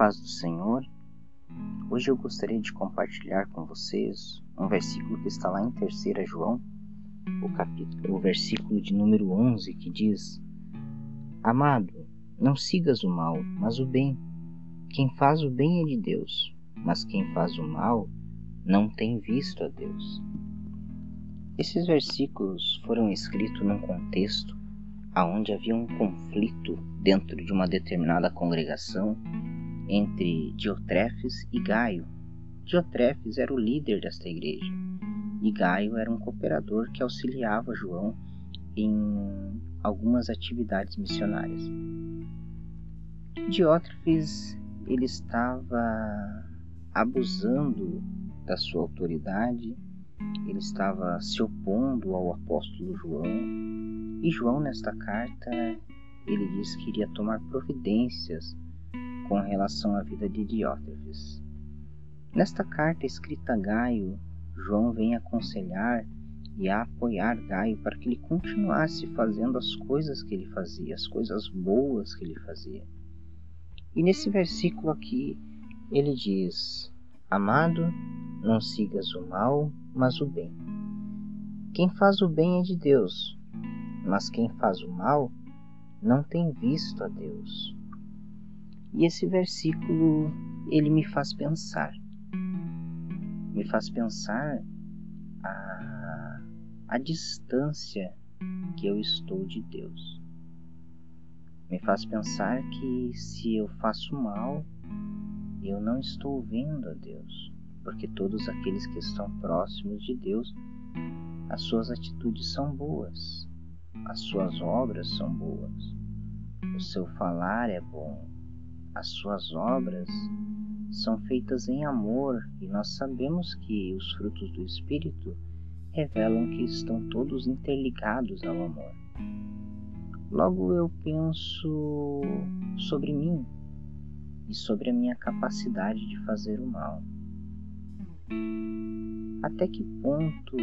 paz do Senhor. Hoje eu gostaria de compartilhar com vocês um versículo que está lá em 3 João, o capítulo, o versículo de número 11, que diz: Amado, não sigas o mal, mas o bem. Quem faz o bem é de Deus, mas quem faz o mal não tem visto a Deus. Esses versículos foram escritos num contexto aonde havia um conflito dentro de uma determinada congregação entre Diotrefes e Gaio. Diotrefes era o líder desta igreja e Gaio era um cooperador que auxiliava João em algumas atividades missionárias. Diótrefes ele estava abusando da sua autoridade, ele estava se opondo ao apóstolo João, e João nesta carta ele diz que iria tomar providências com relação à vida de Diótrefes. Nesta carta escrita a Gaio, João vem aconselhar e a apoiar Gaio para que ele continuasse fazendo as coisas que ele fazia, as coisas boas que ele fazia. E nesse versículo aqui ele diz: Amado, não sigas o mal, mas o bem. Quem faz o bem é de Deus, mas quem faz o mal não tem visto a Deus. E esse versículo ele me faz pensar. Me faz pensar a, a distância que eu estou de Deus. Me faz pensar que se eu faço mal, eu não estou vendo a Deus, porque todos aqueles que estão próximos de Deus, as suas atitudes são boas, as suas obras são boas, o seu falar é bom, as suas obras são feitas em amor e nós sabemos que os frutos do Espírito revelam que estão todos interligados ao amor. Logo eu penso sobre mim e sobre a minha capacidade de fazer o mal. Até que ponto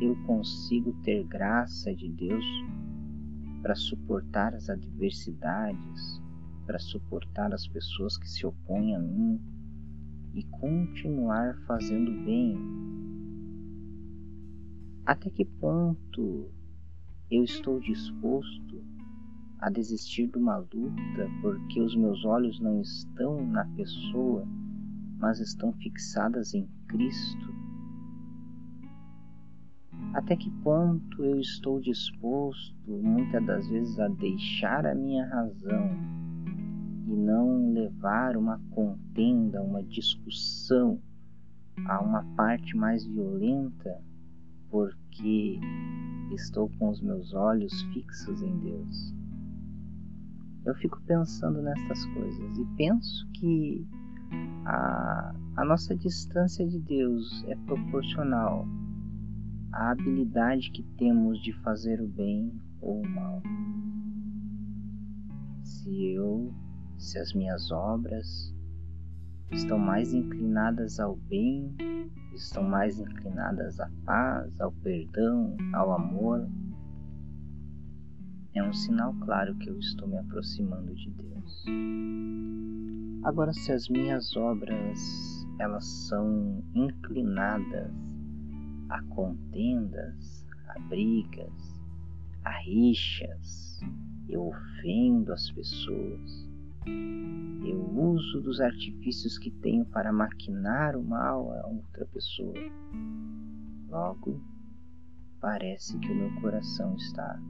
eu consigo ter graça de Deus para suportar as adversidades, para suportar as pessoas que se opõem a mim e continuar fazendo bem? Até que ponto eu estou disposto a desistir de uma luta porque os meus olhos não estão na pessoa, mas estão fixadas em Cristo? Até que ponto eu estou disposto, muitas das vezes, a deixar a minha razão e não levar uma contenda, uma discussão a uma parte mais violenta, porque estou com os meus olhos fixos em Deus. Eu fico pensando nessas coisas e penso que a, a nossa distância de Deus é proporcional à habilidade que temos de fazer o bem ou o mal. Se eu se as minhas obras estão mais inclinadas ao bem, estão mais inclinadas à paz, ao perdão, ao amor, é um sinal claro que eu estou me aproximando de Deus. Agora, se as minhas obras elas são inclinadas a contendas, a brigas, a rixas, eu ofendo as pessoas, uso dos artifícios que tenho para maquinar o mal a outra pessoa. Logo, parece que o meu coração está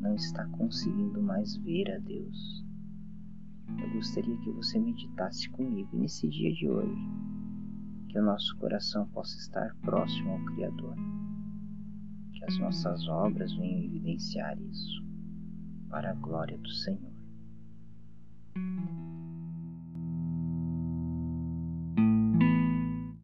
não está conseguindo mais ver a Deus. Eu gostaria que você meditasse comigo nesse dia de hoje, que o nosso coração possa estar próximo ao Criador, que as nossas obras venham evidenciar isso, para a glória do Senhor.